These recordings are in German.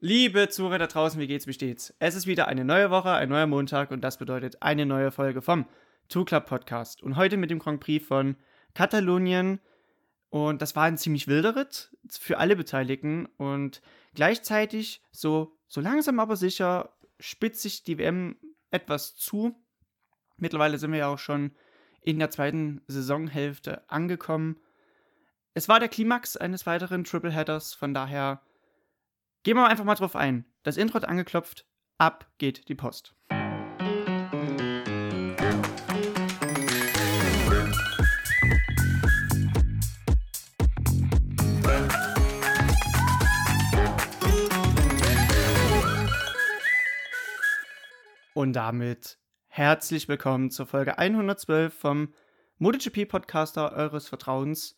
Liebe Zuhörer da draußen, wie geht's, wie steht's? Es ist wieder eine neue Woche, ein neuer Montag und das bedeutet eine neue Folge vom Two Club Podcast. Und heute mit dem Grand Prix von Katalonien. Und das war ein ziemlich wilder Ritt für alle Beteiligten. Und gleichzeitig, so, so langsam aber sicher, spitzt sich die WM etwas zu. Mittlerweile sind wir ja auch schon in der zweiten Saisonhälfte angekommen. Es war der Klimax eines weiteren Tripleheaders, von daher Gehen wir einfach mal drauf ein. Das Intro hat angeklopft, ab geht die Post. Und damit herzlich willkommen zur Folge 112 vom MotoGP Podcaster eures Vertrauens.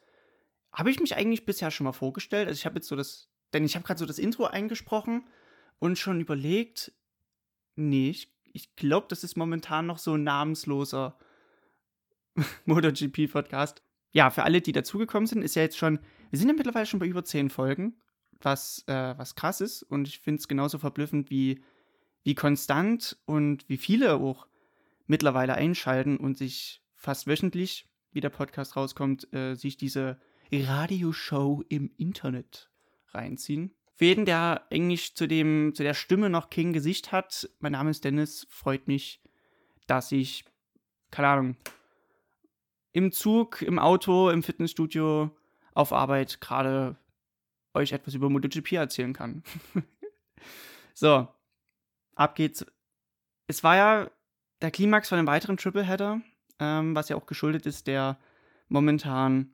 Habe ich mich eigentlich bisher schon mal vorgestellt? Also ich habe jetzt so das denn ich habe gerade so das Intro eingesprochen und schon überlegt, nee, ich, ich glaube, das ist momentan noch so ein namensloser MotoGP-Podcast. Ja, für alle, die dazugekommen sind, ist ja jetzt schon, wir sind ja mittlerweile schon bei über zehn Folgen, was, äh, was krass ist. Und ich finde es genauso verblüffend, wie, wie konstant und wie viele auch mittlerweile einschalten und sich fast wöchentlich, wie der Podcast rauskommt, äh, sich diese Radioshow im Internet reinziehen. Für jeden, der Englisch zu, dem, zu der Stimme noch kein Gesicht hat, mein Name ist Dennis, freut mich, dass ich, keine Ahnung, im Zug, im Auto, im Fitnessstudio, auf Arbeit gerade euch etwas über MotoGP erzählen kann. so, ab geht's. Es war ja der Klimax von einem weiteren Tripleheader, ähm, was ja auch geschuldet ist der momentan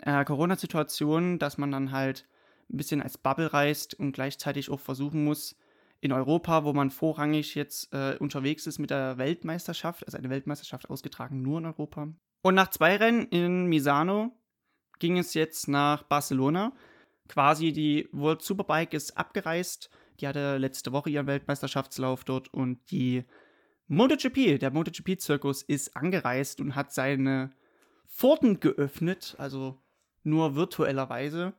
äh, Corona-Situation, dass man dann halt ein bisschen als Bubble reist und gleichzeitig auch versuchen muss, in Europa, wo man vorrangig jetzt äh, unterwegs ist mit der Weltmeisterschaft, also eine Weltmeisterschaft ausgetragen nur in Europa. Und nach zwei Rennen in Misano ging es jetzt nach Barcelona. Quasi die World Superbike ist abgereist. Die hatte letzte Woche ihren Weltmeisterschaftslauf dort und die MotoGP, der MotoGP-Zirkus ist angereist und hat seine Pforten geöffnet, also nur virtuellerweise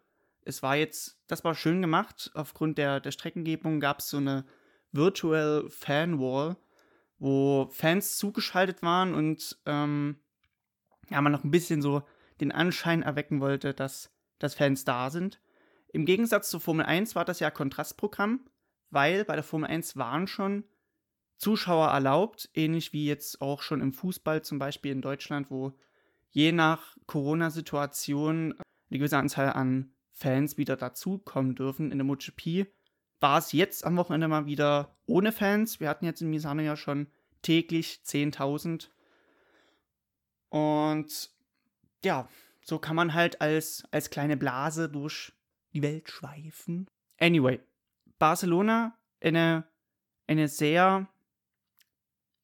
es war jetzt, das war schön gemacht. Aufgrund der, der Streckengebung gab es so eine Virtual Fan Wall, wo Fans zugeschaltet waren und ähm, ja, man noch ein bisschen so den Anschein erwecken wollte, dass, dass Fans da sind. Im Gegensatz zur Formel 1 war das ja Kontrastprogramm, weil bei der Formel 1 waren schon Zuschauer erlaubt, ähnlich wie jetzt auch schon im Fußball zum Beispiel in Deutschland, wo je nach Corona-Situation eine gewisse Anzahl an Fans wieder dazukommen dürfen in der MotoGP, war es jetzt am Wochenende mal wieder ohne Fans. Wir hatten jetzt in Misano ja schon täglich 10.000. Und ja, so kann man halt als, als kleine Blase durch die Welt schweifen. Anyway, Barcelona, eine, eine sehr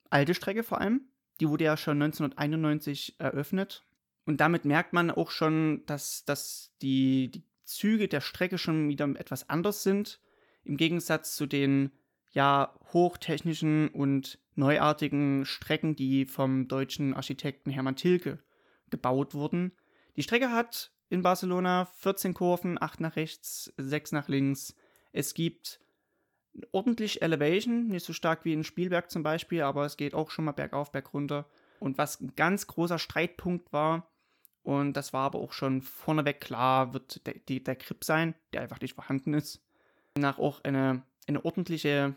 alte Strecke vor allem. Die wurde ja schon 1991 eröffnet. Und damit merkt man auch schon, dass, dass die, die Züge der Strecke schon wieder etwas anders sind, im Gegensatz zu den ja hochtechnischen und neuartigen Strecken, die vom deutschen Architekten Hermann Tilke gebaut wurden. Die Strecke hat in Barcelona 14 Kurven, 8 nach rechts, 6 nach links. Es gibt ordentlich Elevation, nicht so stark wie in Spielberg zum Beispiel, aber es geht auch schon mal bergauf, bergunter. Und was ein ganz großer Streitpunkt war, und das war aber auch schon vorneweg klar, wird der, die, der Grip sein, der einfach nicht vorhanden ist. Nach auch eine, eine ordentliche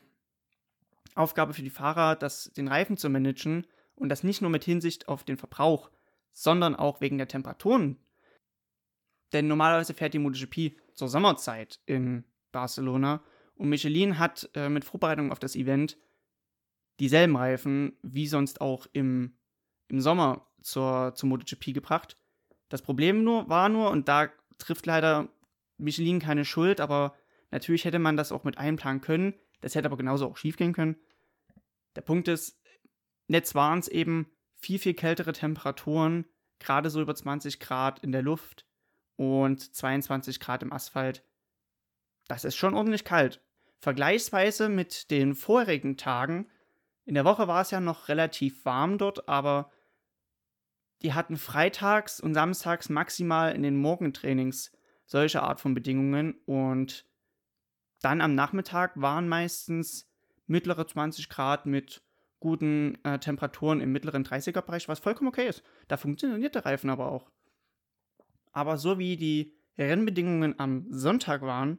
Aufgabe für die Fahrer, das, den Reifen zu managen und das nicht nur mit Hinsicht auf den Verbrauch, sondern auch wegen der Temperaturen. Denn normalerweise fährt die MotoGP zur Sommerzeit in Barcelona und Michelin hat äh, mit Vorbereitung auf das Event dieselben Reifen wie sonst auch im, im Sommer zur, zur MotoGP gebracht. Das Problem nur, war nur, und da trifft leider Michelin keine Schuld, aber natürlich hätte man das auch mit einplanen können. Das hätte aber genauso auch schief gehen können. Der Punkt ist, jetzt waren es eben viel, viel kältere Temperaturen, gerade so über 20 Grad in der Luft und 22 Grad im Asphalt. Das ist schon ordentlich kalt. Vergleichsweise mit den vorherigen Tagen. In der Woche war es ja noch relativ warm dort, aber die hatten freitags und samstags maximal in den Morgentrainings solche Art von Bedingungen und Dann am Nachmittag waren meistens mittlere 20 Grad mit guten äh, Temperaturen im mittleren 30er-Bereich, was vollkommen okay ist. Da funktioniert der Reifen aber auch. Aber so wie die Rennbedingungen am Sonntag waren,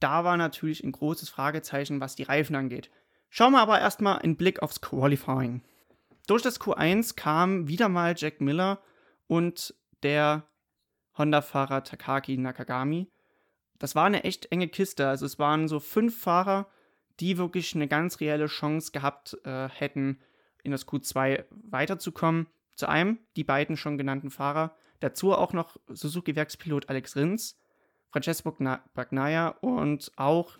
da war natürlich ein großes Fragezeichen, was die Reifen angeht. Schauen wir aber erstmal einen Blick aufs Qualifying. Durch das Q1 kam wieder mal Jack Miller und der Honda-Fahrer Takaki Nakagami. Das war eine echt enge Kiste. Also es waren so fünf Fahrer, die wirklich eine ganz reelle Chance gehabt äh, hätten, in das Q2 weiterzukommen. Zu einem die beiden schon genannten Fahrer. Dazu auch noch Suzuki-Werkspilot Alex Rins, Francesco Bagnaia und auch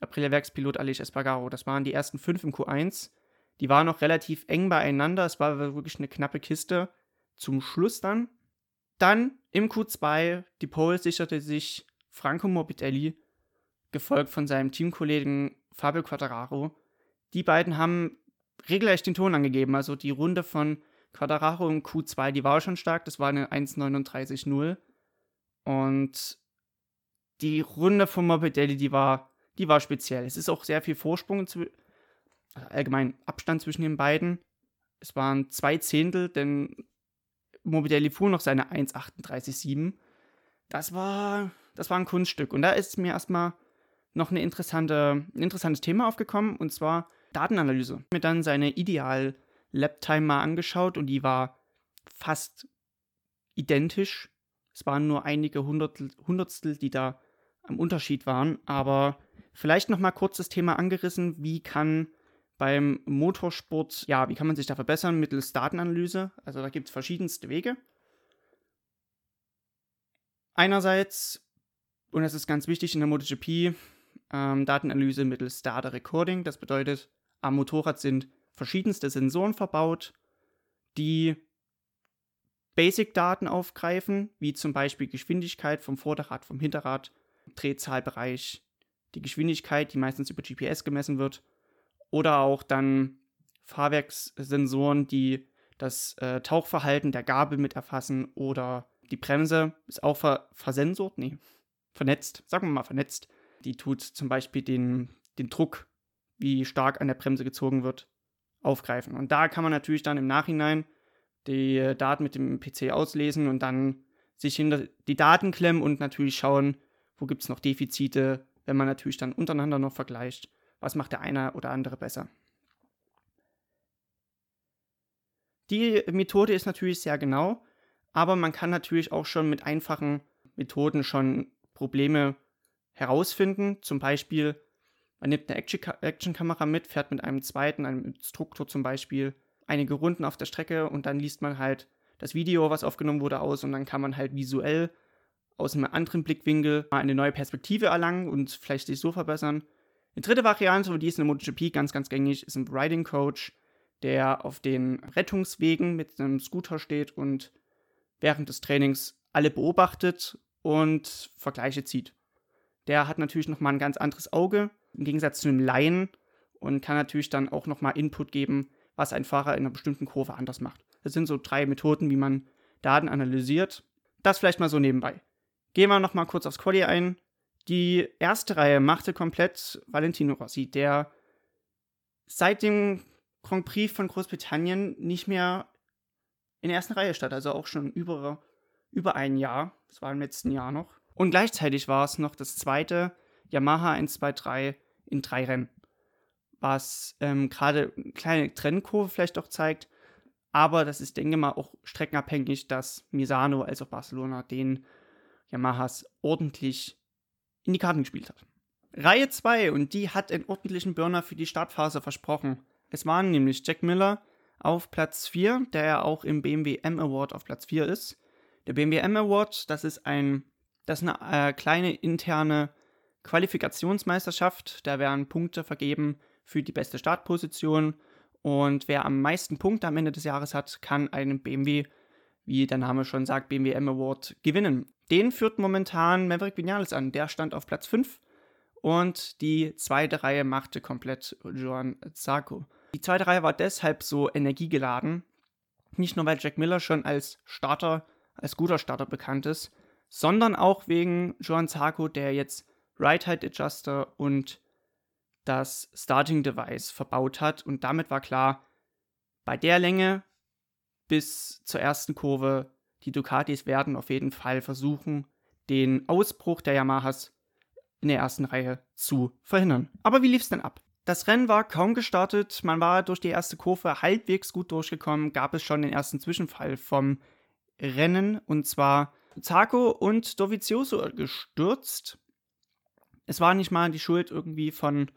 Aprilia-Werkspilot Aleix Espargaro. Das waren die ersten fünf im Q1. Die waren noch relativ eng beieinander. Es war wirklich eine knappe Kiste. Zum Schluss dann. Dann im Q2, die Pole sicherte sich Franco Morbidelli, gefolgt von seinem Teamkollegen Fabio Quattararo. Die beiden haben regelrecht den Ton angegeben. Also die Runde von Quattararo im Q2, die war schon stark. Das war eine 1,39,0. Und die Runde von Morbidelli, die war, die war speziell. Es ist auch sehr viel Vorsprung, allgemein Abstand zwischen den beiden. Es waren zwei Zehntel, denn Morbidelli fuhr noch seine 1,38,7. Das war, das war ein Kunststück. Und da ist mir erstmal noch eine interessante, ein interessantes Thema aufgekommen, und zwar Datenanalyse. Ich habe mir dann seine Ideal-Lap-Time mal angeschaut und die war fast identisch. Es waren nur einige Hundertstel, Hundertstel, die da am Unterschied waren. Aber vielleicht noch mal kurz das Thema angerissen, wie kann beim Motorsport, ja, wie kann man sich da verbessern mittels Datenanalyse? Also da gibt es verschiedenste Wege. Einerseits, und das ist ganz wichtig in der MotoGP, ähm, Datenanalyse mittels Data Recording. Das bedeutet, am Motorrad sind verschiedenste Sensoren verbaut, die Basic-Daten aufgreifen, wie zum Beispiel Geschwindigkeit vom Vorderrad, vom Hinterrad, Drehzahlbereich, die Geschwindigkeit, die meistens über GPS gemessen wird, oder auch dann Fahrwerkssensoren, die das äh, Tauchverhalten der Gabel mit erfassen oder die Bremse ist auch ver versensort, nee, vernetzt, sagen wir mal vernetzt. Die tut zum Beispiel den, den Druck, wie stark an der Bremse gezogen wird, aufgreifen. Und da kann man natürlich dann im Nachhinein die Daten mit dem PC auslesen und dann sich hinter die Daten klemmen und natürlich schauen, wo gibt es noch Defizite, wenn man natürlich dann untereinander noch vergleicht, was macht der eine oder andere besser. Die Methode ist natürlich sehr genau, aber man kann natürlich auch schon mit einfachen Methoden schon Probleme herausfinden. Zum Beispiel, man nimmt eine Actionkamera mit, fährt mit einem zweiten, einem Instruktor zum Beispiel, einige Runden auf der Strecke und dann liest man halt das Video, was aufgenommen wurde, aus und dann kann man halt visuell aus einem anderen Blickwinkel eine neue Perspektive erlangen und vielleicht sich so verbessern. Die dritte Variante, die ist in der MotoGP ganz, ganz gängig, ist ein Riding Coach, der auf den Rettungswegen mit einem Scooter steht und während des Trainings alle beobachtet und Vergleiche zieht. Der hat natürlich nochmal ein ganz anderes Auge, im Gegensatz zu einem Laien und kann natürlich dann auch nochmal Input geben, was ein Fahrer in einer bestimmten Kurve anders macht. Das sind so drei Methoden, wie man Daten analysiert. Das vielleicht mal so nebenbei. Gehen wir nochmal kurz aufs Quali ein. Die erste Reihe machte komplett Valentino Rossi, der seit dem Grand Prix von Großbritannien nicht mehr in der ersten Reihe stand, also auch schon über, über ein Jahr. Das war im letzten Jahr noch. Und gleichzeitig war es noch das zweite Yamaha 123 in drei Rennen, was ähm, gerade eine kleine Trennkurve vielleicht auch zeigt. Aber das ist, denke mal, auch streckenabhängig, dass Misano als auch Barcelona den Yamahas ordentlich in die Karten gespielt hat. Reihe 2 und die hat einen ordentlichen Burner für die Startphase versprochen. Es waren nämlich Jack Miller auf Platz 4, der ja auch im BMW M Award auf Platz 4 ist. Der BMW M Award, das ist ein das ist eine äh, kleine interne Qualifikationsmeisterschaft. Da werden Punkte vergeben für die beste Startposition. Und wer am meisten Punkte am Ende des Jahres hat, kann einen BMW, wie der Name schon sagt, BMW M Award gewinnen. Den führt momentan Maverick Vinales an. Der stand auf Platz 5 und die zweite Reihe machte komplett Joan Zarco. Die zweite Reihe war deshalb so energiegeladen, nicht nur weil Jack Miller schon als Starter, als guter Starter bekannt ist, sondern auch wegen Joan Zarco, der jetzt Ride Height Adjuster und das Starting Device verbaut hat. Und damit war klar, bei der Länge bis zur ersten Kurve, die Ducatis werden auf jeden Fall versuchen, den Ausbruch der Yamahas in der ersten Reihe zu verhindern. Aber wie lief es denn ab? Das Rennen war kaum gestartet, man war durch die erste Kurve halbwegs gut durchgekommen, gab es schon den ersten Zwischenfall vom Rennen und zwar Zarco und Dovizioso gestürzt. Es war nicht mal die Schuld irgendwie von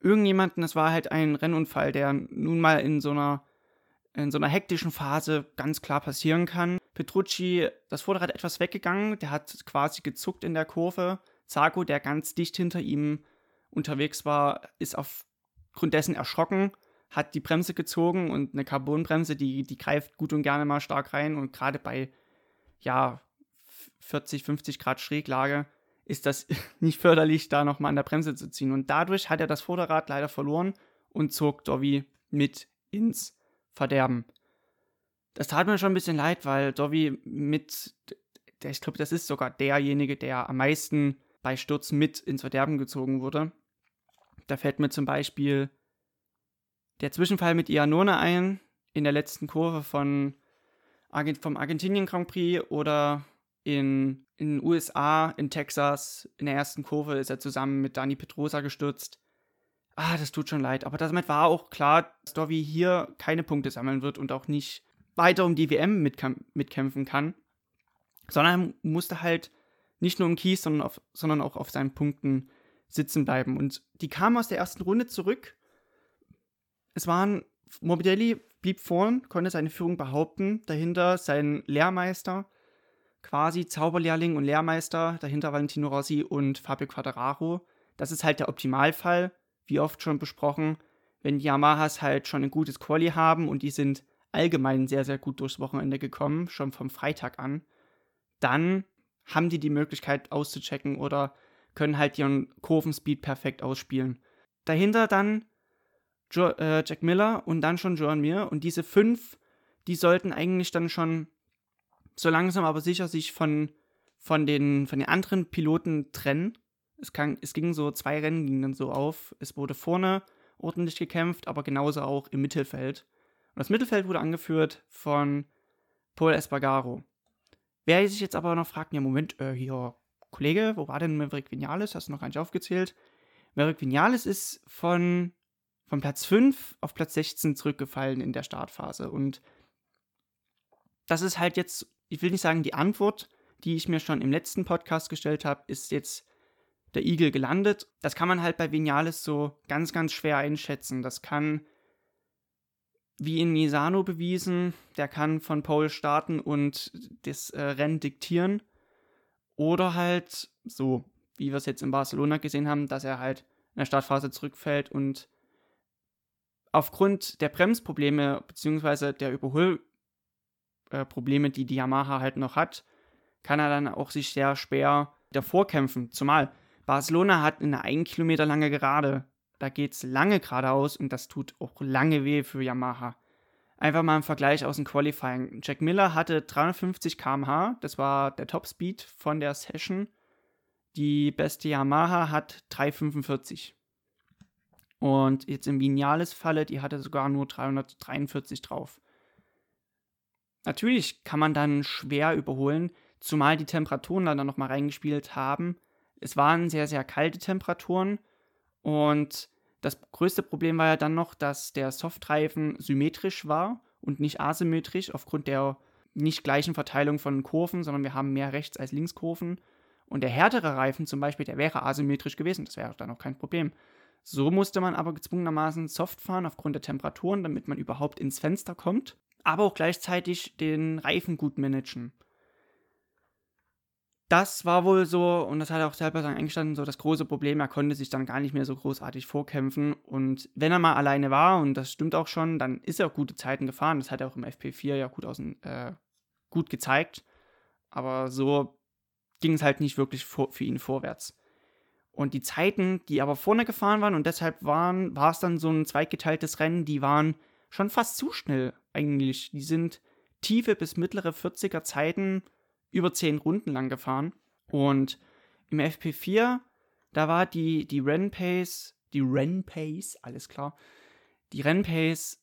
irgendjemandem, es war halt ein Rennunfall, der nun mal in so einer in so einer hektischen Phase ganz klar passieren kann. Petrucci, das Vorderrad etwas weggegangen, der hat quasi gezuckt in der Kurve. Zago, der ganz dicht hinter ihm unterwegs war, ist aufgrund dessen erschrocken, hat die Bremse gezogen und eine Carbonbremse, die, die greift gut und gerne mal stark rein und gerade bei, ja, 40, 50 Grad Schräglage ist das nicht förderlich, da nochmal an der Bremse zu ziehen. Und dadurch hat er das Vorderrad leider verloren und zog Dovi mit ins Verderben. Das tat mir schon ein bisschen leid, weil Dovi mit, der, ich glaube, das ist sogar derjenige, der am meisten bei Stürzen mit ins Verderben gezogen wurde. Da fällt mir zum Beispiel der Zwischenfall mit Ianone ein, in der letzten Kurve von vom Argentinien Grand Prix oder in, in den USA, in Texas, in der ersten Kurve ist er zusammen mit Dani Petrosa gestürzt. Ah, das tut schon leid. Aber damit war auch klar, dass Dovi hier keine Punkte sammeln wird und auch nicht weiter um die WM mitkämpfen kann. Sondern musste halt nicht nur im Kies, sondern, auf, sondern auch auf seinen Punkten sitzen bleiben. Und die kamen aus der ersten Runde zurück. Es waren, Morbidelli blieb vorn, konnte seine Führung behaupten. Dahinter sein Lehrmeister, quasi Zauberlehrling und Lehrmeister. Dahinter Valentino Rossi und Fabio Quadraro. Das ist halt der Optimalfall, wie oft schon besprochen. Wenn Yamahas halt schon ein gutes Quali haben und die sind allgemein sehr, sehr gut durchs Wochenende gekommen, schon vom Freitag an, dann haben die die Möglichkeit auszuchecken oder können halt ihren Kurvenspeed perfekt ausspielen. Dahinter dann jo äh, Jack Miller und dann schon John Mir und diese fünf, die sollten eigentlich dann schon so langsam aber sicher sich von, von, den, von den anderen Piloten trennen. Es, kann, es ging so, zwei Rennen gingen dann so auf. Es wurde vorne ordentlich gekämpft, aber genauso auch im Mittelfeld. Und das Mittelfeld wurde angeführt von Paul Espargaro. Wer sich jetzt aber noch fragt, ja, Moment, äh, hier, Kollege, wo war denn Maverick Vinales? Hast du noch gar nicht aufgezählt? Maverick Vinales ist von, von Platz 5 auf Platz 16 zurückgefallen in der Startphase. Und das ist halt jetzt, ich will nicht sagen, die Antwort, die ich mir schon im letzten Podcast gestellt habe, ist jetzt der Igel gelandet. Das kann man halt bei Vinales so ganz, ganz schwer einschätzen. Das kann wie in Misano bewiesen, der kann von Pole starten und das äh, Rennen diktieren. Oder halt so, wie wir es jetzt in Barcelona gesehen haben, dass er halt in der Startphase zurückfällt und aufgrund der Bremsprobleme bzw. der Überholprobleme, äh, die die Yamaha halt noch hat, kann er dann auch sich sehr schwer davor kämpfen. Zumal Barcelona hat eine 1 Kilometer lange Gerade da geht es lange geradeaus und das tut auch lange weh für Yamaha. Einfach mal im Vergleich aus dem Qualifying. Jack Miller hatte 350 km/h, das war der Topspeed von der Session. Die beste Yamaha hat 345. Und jetzt im Vinales-Falle, die hatte sogar nur 343 drauf. Natürlich kann man dann schwer überholen, zumal die Temperaturen dann nochmal reingespielt haben. Es waren sehr, sehr kalte Temperaturen und das größte Problem war ja dann noch, dass der Softreifen symmetrisch war und nicht asymmetrisch aufgrund der nicht gleichen Verteilung von Kurven, sondern wir haben mehr Rechts- als Linkskurven. Und der härtere Reifen zum Beispiel, der wäre asymmetrisch gewesen. Das wäre dann auch kein Problem. So musste man aber gezwungenermaßen soft fahren aufgrund der Temperaturen, damit man überhaupt ins Fenster kommt, aber auch gleichzeitig den Reifen gut managen das war wohl so, und das hat er auch selber dann eingestanden, so das große Problem. Er konnte sich dann gar nicht mehr so großartig vorkämpfen. Und wenn er mal alleine war, und das stimmt auch schon, dann ist er auch gute Zeiten gefahren. Das hat er auch im FP4 ja gut, aus, äh, gut gezeigt. Aber so ging es halt nicht wirklich vor, für ihn vorwärts. Und die Zeiten, die aber vorne gefahren waren, und deshalb waren, war es dann so ein zweitgeteiltes Rennen, die waren schon fast zu schnell eigentlich. Die sind tiefe bis mittlere 40er Zeiten über zehn Runden lang gefahren. Und im FP4 Da war die, die Rennpace, die Rennpace, alles klar, die Rennpace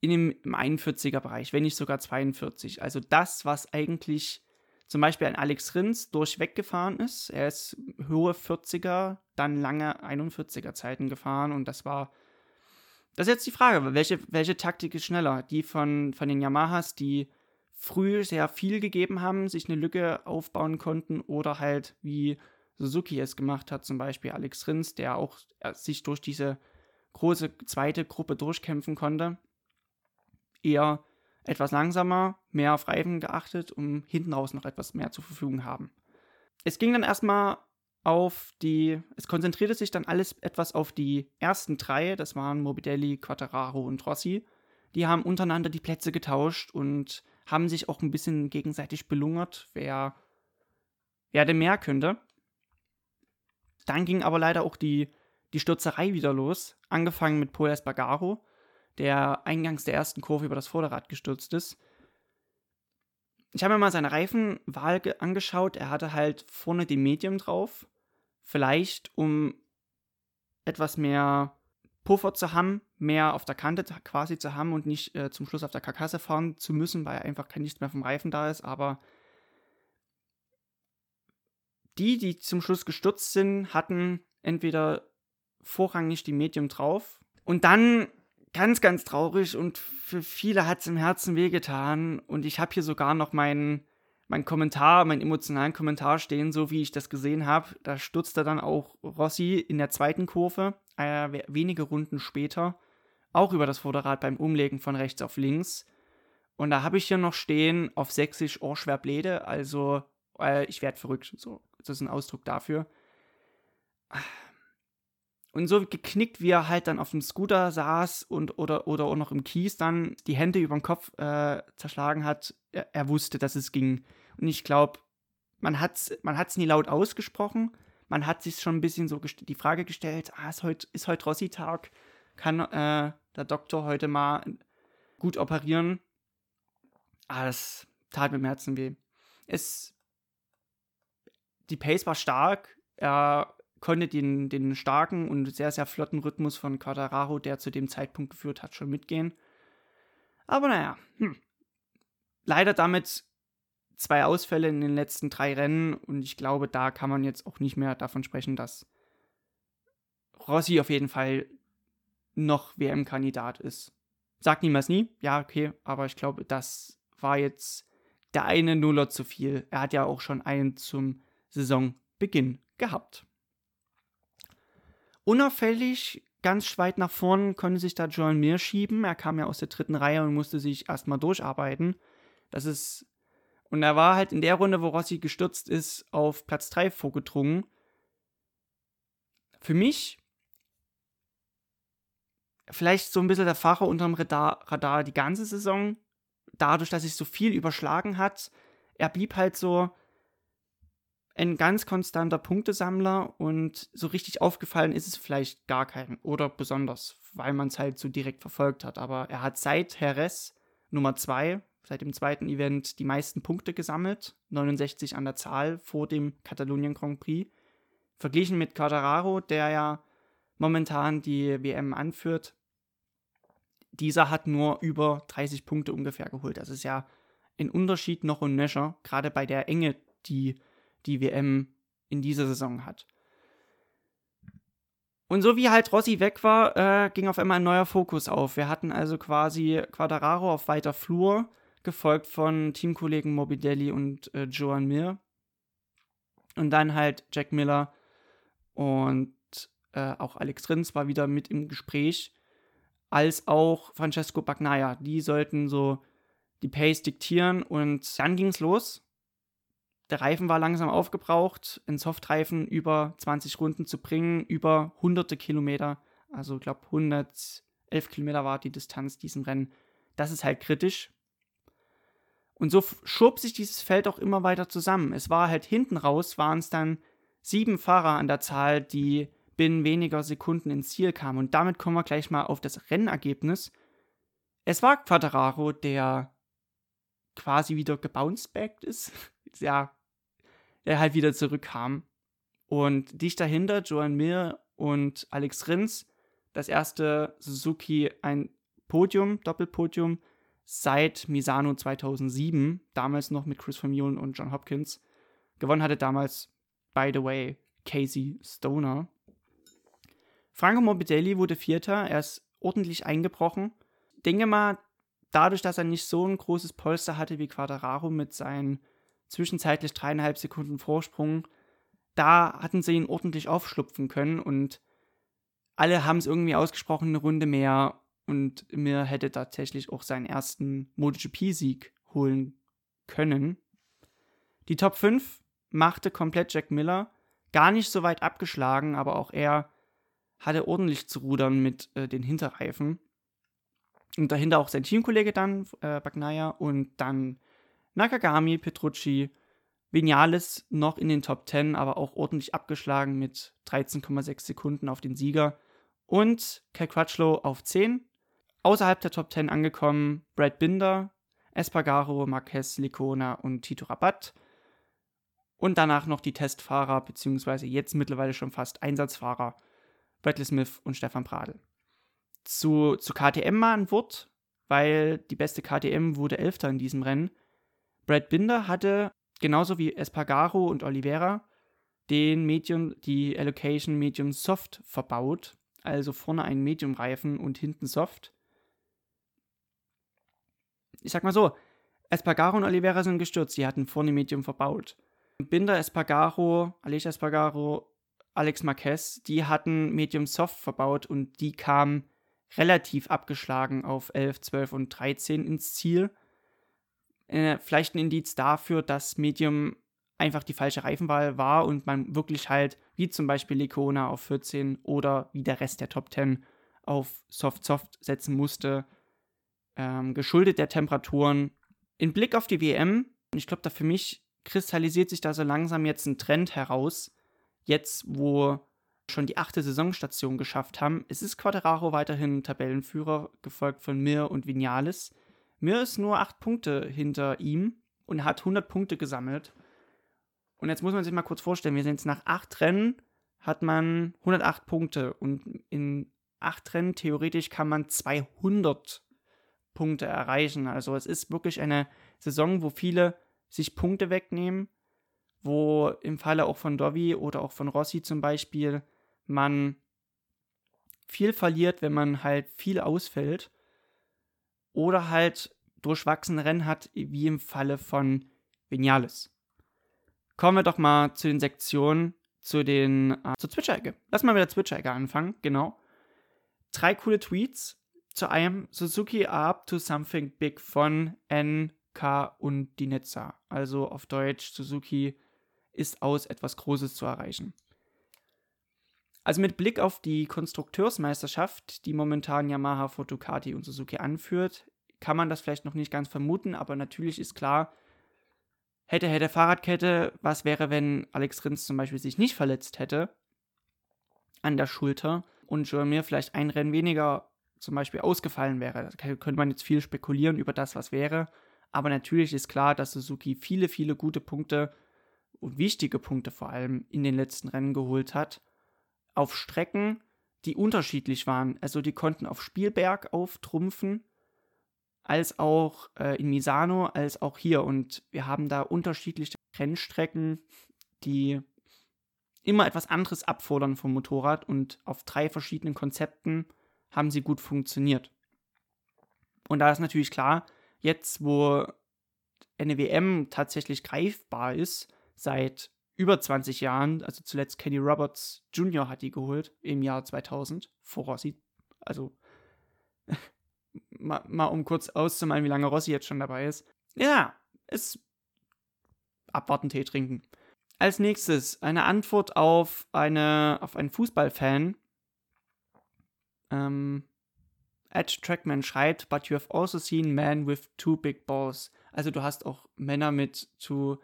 in dem, im 41er-Bereich, wenn nicht sogar 42. Also das, was eigentlich zum Beispiel ein Alex Rins durchweg gefahren ist. Er ist hohe 40er, dann lange 41er Zeiten gefahren und das war. Das ist jetzt die Frage, welche, welche Taktik ist schneller? Die von, von den Yamahas, die früh sehr viel gegeben haben, sich eine Lücke aufbauen konnten oder halt wie Suzuki es gemacht hat, zum Beispiel Alex Rins, der auch äh, sich durch diese große zweite Gruppe durchkämpfen konnte. Eher etwas langsamer, mehr auf Reifen geachtet, um hinten raus noch etwas mehr zur Verfügung haben. Es ging dann erstmal auf die, es konzentrierte sich dann alles etwas auf die ersten drei, das waren Morbidelli, Quattararo und Rossi. Die haben untereinander die Plätze getauscht und haben sich auch ein bisschen gegenseitig belungert, wer, wer denn mehr könnte. Dann ging aber leider auch die, die Stürzerei wieder los, angefangen mit Paul Espargaro, der eingangs der ersten Kurve über das Vorderrad gestürzt ist. Ich habe mir mal seine Reifenwahl angeschaut. Er hatte halt vorne den Medium drauf. Vielleicht, um etwas mehr Puffer zu haben, mehr auf der Kante quasi zu haben und nicht äh, zum Schluss auf der Karkasse fahren zu müssen, weil einfach kein nichts mehr vom Reifen da ist. Aber die, die zum Schluss gestürzt sind, hatten entweder vorrangig die Medium drauf. Und dann ganz, ganz traurig und für viele hat es im Herzen wehgetan. Und ich habe hier sogar noch meinen mein Kommentar, meinen emotionalen Kommentar stehen, so wie ich das gesehen habe. Da stürzte dann auch Rossi in der zweiten Kurve, äh, wenige Runden später, auch über das Vorderrad beim Umlegen von rechts auf links. Und da habe ich hier noch stehen auf Sächsisch Ohrschwerblede, also äh, ich werde verrückt, so, das ist ein Ausdruck dafür. Und so geknickt, wie er halt dann auf dem Scooter saß und oder, oder auch noch im Kies dann die Hände über den Kopf äh, zerschlagen hat, er, er, wusste, dass es ging. Und ich glaube, man hat es man hat's nie laut ausgesprochen. Man hat sich schon ein bisschen so die Frage gestellt, ah, ist heute ist heut Rossi-Tag? Kann äh, der Doktor heute mal gut operieren? Ah, das tat mir im Herzen weh. Es, die Pace war stark. Er konnte den, den starken und sehr, sehr flotten Rhythmus von Quadraro, der zu dem Zeitpunkt geführt hat, schon mitgehen. Aber naja, hm. leider damit zwei Ausfälle in den letzten drei Rennen und ich glaube, da kann man jetzt auch nicht mehr davon sprechen, dass Rossi auf jeden Fall noch WM-Kandidat ist. Sagt niemals nie, ja, okay, aber ich glaube, das war jetzt der eine Nuller zu viel. Er hat ja auch schon einen zum Saisonbeginn gehabt. Unauffällig, ganz weit nach vorn konnte sich da Joel Mir schieben. Er kam ja aus der dritten Reihe und musste sich erstmal durcharbeiten. Das ist. Und er war halt in der Runde, wo Rossi gestürzt ist, auf Platz 3 vorgedrungen. Für mich vielleicht so ein bisschen der Fahrer unterm Radar, Radar die ganze Saison. Dadurch, dass sich so viel überschlagen hat. Er blieb halt so ein ganz konstanter Punktesammler und so richtig aufgefallen ist es vielleicht gar keinem oder besonders, weil man es halt so direkt verfolgt hat. Aber er hat seit Jerez Nummer 2, seit dem zweiten Event, die meisten Punkte gesammelt, 69 an der Zahl vor dem Katalonien Grand Prix. Verglichen mit Quadraro, der ja momentan die WM anführt, dieser hat nur über 30 Punkte ungefähr geholt. Das ist ja ein Unterschied noch und nöcher, gerade bei der Enge, die die WM in dieser Saison hat. Und so wie halt Rossi weg war, äh, ging auf einmal ein neuer Fokus auf. Wir hatten also quasi Quadraro auf weiter Flur, gefolgt von Teamkollegen Morbidelli und äh, Joan Mir. Und dann halt Jack Miller und äh, auch Alex Rins war wieder mit im Gespräch, als auch Francesco Bagnaia. Die sollten so die Pace diktieren und dann ging es los der Reifen war langsam aufgebraucht, einen Softreifen über 20 Runden zu bringen, über hunderte Kilometer, also ich glaube 111 Kilometer war die Distanz diesem Rennen. Das ist halt kritisch. Und so schob sich dieses Feld auch immer weiter zusammen. Es war halt hinten raus, waren es dann sieben Fahrer an der Zahl, die binnen weniger Sekunden ins Ziel kamen. Und damit kommen wir gleich mal auf das Rennergebnis. Es war Quadraro, der quasi wieder gebouncebackt ist. ja, er halt wieder zurückkam Und dicht dahinter Joan Mir und Alex Rins, das erste Suzuki ein Podium, Doppelpodium seit Misano 2007, damals noch mit Chris Vermeulen und John Hopkins. Gewonnen hatte damals, by the way, Casey Stoner. Franco Morbidelli wurde Vierter, er ist ordentlich eingebrochen. Denke mal, dadurch, dass er nicht so ein großes Polster hatte wie Quadraro mit seinen zwischenzeitlich dreieinhalb Sekunden Vorsprung, da hatten sie ihn ordentlich aufschlupfen können und alle haben es irgendwie ausgesprochen, eine Runde mehr und mir hätte tatsächlich auch seinen ersten MotoGP-Sieg holen können. Die Top 5 machte komplett Jack Miller, gar nicht so weit abgeschlagen, aber auch er hatte ordentlich zu rudern mit äh, den Hinterreifen. Und dahinter auch sein Teamkollege dann, äh, Bagnaia, und dann Nakagami, Petrucci, Vinales noch in den Top 10, aber auch ordentlich abgeschlagen mit 13,6 Sekunden auf den Sieger. Und Cal Crutchlow auf 10. Außerhalb der Top 10 angekommen Brad Binder, Espargaro, Marquez, Licona und Tito Rabat. Und danach noch die Testfahrer, beziehungsweise jetzt mittlerweile schon fast Einsatzfahrer, Bradley Smith und Stefan Pradl. Zu, zu KTM mal ein Wort, weil die beste KTM wurde Elfter in diesem Rennen. Brad Binder hatte, genauso wie Espargaro und Oliveira, den Medium, die Allocation Medium Soft verbaut. Also vorne ein Medium-Reifen und hinten Soft. Ich sag mal so, Espargaro und Oliveira sind gestürzt, sie hatten vorne Medium verbaut. Binder, Espargaro, Aleix Espargaro, Alex Marquez, die hatten Medium Soft verbaut und die kamen relativ abgeschlagen auf 11, 12 und 13 ins Ziel. Äh, vielleicht ein Indiz dafür, dass Medium einfach die falsche Reifenwahl war und man wirklich halt, wie zum Beispiel Lecona auf 14 oder wie der Rest der Top 10 auf Soft-Soft setzen musste, ähm, geschuldet der Temperaturen. In Blick auf die WM, ich glaube, da für mich kristallisiert sich da so langsam jetzt ein Trend heraus, jetzt wo schon die achte Saisonstation geschafft haben. Es ist Quadraro weiterhin Tabellenführer, gefolgt von Mir und Vinales. Mir ist nur acht Punkte hinter ihm und hat 100 Punkte gesammelt. Und jetzt muss man sich mal kurz vorstellen, wir sind jetzt nach acht Rennen, hat man 108 Punkte und in acht Rennen theoretisch kann man 200 Punkte erreichen. Also es ist wirklich eine Saison, wo viele sich Punkte wegnehmen, wo im Falle auch von Dovi oder auch von Rossi zum Beispiel man viel verliert, wenn man halt viel ausfällt oder halt durchwachsene Rennen hat, wie im Falle von Vinales. Kommen wir doch mal zu den Sektionen, zu den, äh, zur Twitch-Ecke. Lass mal mit der Twitch-Ecke anfangen, genau. Drei coole Tweets zu einem Suzuki Up to Something Big von NK und Dinetza. Also auf Deutsch, Suzuki ist aus, etwas Großes zu erreichen. Also mit Blick auf die Konstrukteursmeisterschaft, die momentan Yamaha, Fotokati und Suzuki anführt, kann man das vielleicht noch nicht ganz vermuten, aber natürlich ist klar, hätte, hätte Fahrradkette, was wäre, wenn Alex Rins zum Beispiel sich nicht verletzt hätte an der Schulter und Joamir vielleicht ein Rennen weniger zum Beispiel ausgefallen wäre. Da könnte man jetzt viel spekulieren über das, was wäre, aber natürlich ist klar, dass Suzuki viele, viele gute Punkte und wichtige Punkte vor allem in den letzten Rennen geholt hat auf Strecken, die unterschiedlich waren. Also die konnten auf Spielberg auftrumpfen, als auch äh, in Misano, als auch hier. Und wir haben da unterschiedliche Rennstrecken, die immer etwas anderes abfordern vom Motorrad und auf drei verschiedenen Konzepten haben sie gut funktioniert. Und da ist natürlich klar, jetzt wo eine WM tatsächlich greifbar ist, seit über 20 Jahren, also zuletzt Kenny Roberts Jr. hat die geholt im Jahr 2000, vor Rossi. Also, mal, mal, um kurz auszumalen, wie lange Rossi jetzt schon dabei ist. Ja, es abwarten, Tee trinken. Als nächstes eine Antwort auf, eine, auf einen Fußballfan. Ähm, Edge Trackman schreibt, but you have also seen men with two big balls. Also du hast auch Männer mit two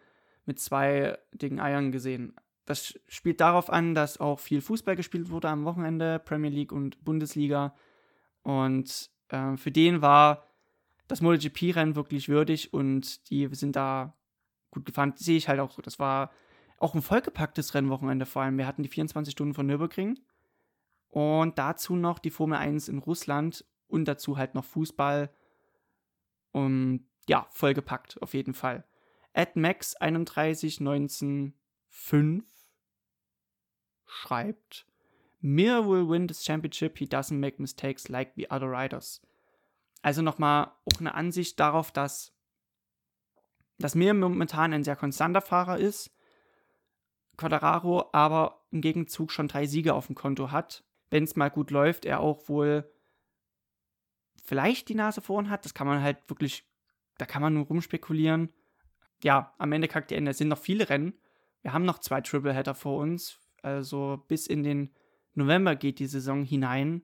mit zwei dicken Eiern gesehen. Das spielt darauf an, dass auch viel Fußball gespielt wurde am Wochenende, Premier League und Bundesliga. Und äh, für den war das MotoGP-Rennen wirklich würdig und die sind da gut gefahren. Sehe ich halt auch so. Das war auch ein vollgepacktes Rennwochenende vor allem. Wir hatten die 24 Stunden von Nürburgring und dazu noch die Formel 1 in Russland und dazu halt noch Fußball. Und ja, vollgepackt auf jeden Fall. At Max 31195 schreibt, Mir will win this championship, he doesn't make mistakes like the other riders. Also nochmal auch eine Ansicht darauf, dass, dass Mir momentan ein sehr konstanter Fahrer ist, Quadraro aber im Gegenzug schon drei Siege auf dem Konto hat. Wenn es mal gut läuft, er auch wohl vielleicht die Nase vorn hat. Das kann man halt wirklich, da kann man nur rumspekulieren. Ja, am Ende kackt er in. Es sind noch viele Rennen. Wir haben noch zwei Tripleheader vor uns. Also bis in den November geht die Saison hinein.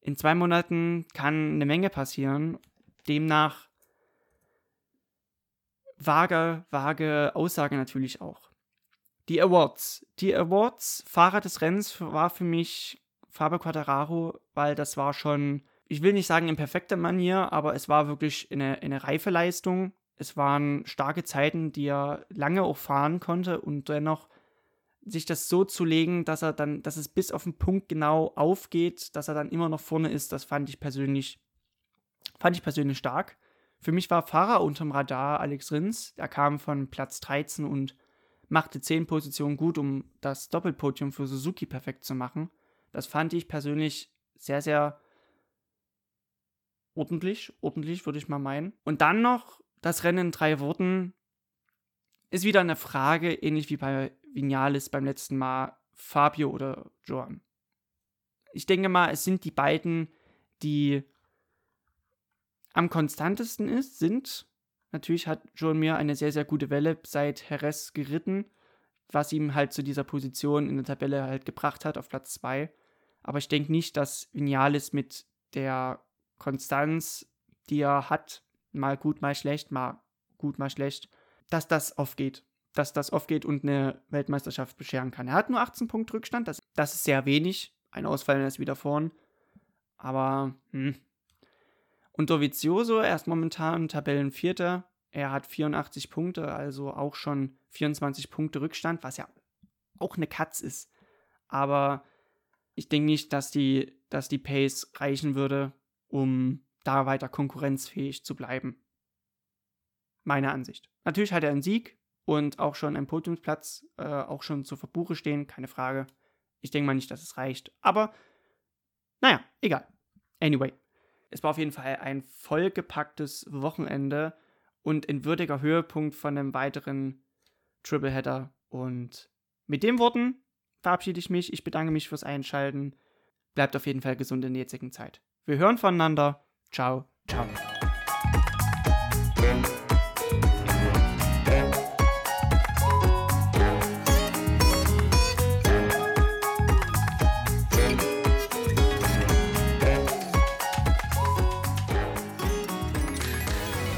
In zwei Monaten kann eine Menge passieren. Demnach vage, vage Aussage natürlich auch. Die Awards. Die Awards, Fahrer des Rennens war für mich Fabio Quattararo, weil das war schon, ich will nicht sagen in perfekter Manier, aber es war wirklich eine, eine reife Leistung. Es waren starke Zeiten, die er lange auch fahren konnte und dennoch sich das so zu legen, dass er dann, dass es bis auf den Punkt genau aufgeht, dass er dann immer noch vorne ist, das fand ich persönlich, fand ich persönlich stark. Für mich war Fahrer unterm Radar Alex Rins. Er kam von Platz 13 und machte 10 Positionen gut, um das Doppelpodium für Suzuki perfekt zu machen. Das fand ich persönlich sehr, sehr ordentlich. Ordentlich, würde ich mal meinen. Und dann noch das Rennen in drei Worten. Ist wieder eine Frage, ähnlich wie bei Vinales beim letzten Mal, Fabio oder Joan. Ich denke mal, es sind die beiden, die am konstantesten ist, sind. Natürlich hat Joan Mir eine sehr, sehr gute Welle seit Jerez geritten, was ihm halt zu dieser Position in der Tabelle halt gebracht hat, auf Platz 2. Aber ich denke nicht, dass Vinales mit der Konstanz, die er hat, mal gut, mal schlecht, mal gut, mal schlecht, dass das aufgeht dass das aufgeht und eine Weltmeisterschaft bescheren kann. Er hat nur 18 Punkte Rückstand, das, das ist sehr wenig. Ein Ausfall, ist wieder vorn. Aber, hm. Und Dovizioso, er ist momentan Tabellenvierter. Er hat 84 Punkte, also auch schon 24 Punkte Rückstand, was ja auch eine Katz ist. Aber ich denke nicht, dass die, dass die Pace reichen würde, um da weiter konkurrenzfähig zu bleiben. Meine Ansicht. Natürlich hat er einen Sieg, und auch schon ein Podiumsplatz, äh, auch schon zur Verbuche stehen, keine Frage. Ich denke mal nicht, dass es reicht. Aber naja, egal. Anyway, es war auf jeden Fall ein vollgepacktes Wochenende und ein würdiger Höhepunkt von einem weiteren Tripleheader. Und mit den Worten verabschiede ich mich. Ich bedanke mich fürs Einschalten. Bleibt auf jeden Fall gesund in der jetzigen Zeit. Wir hören voneinander. Ciao, ciao.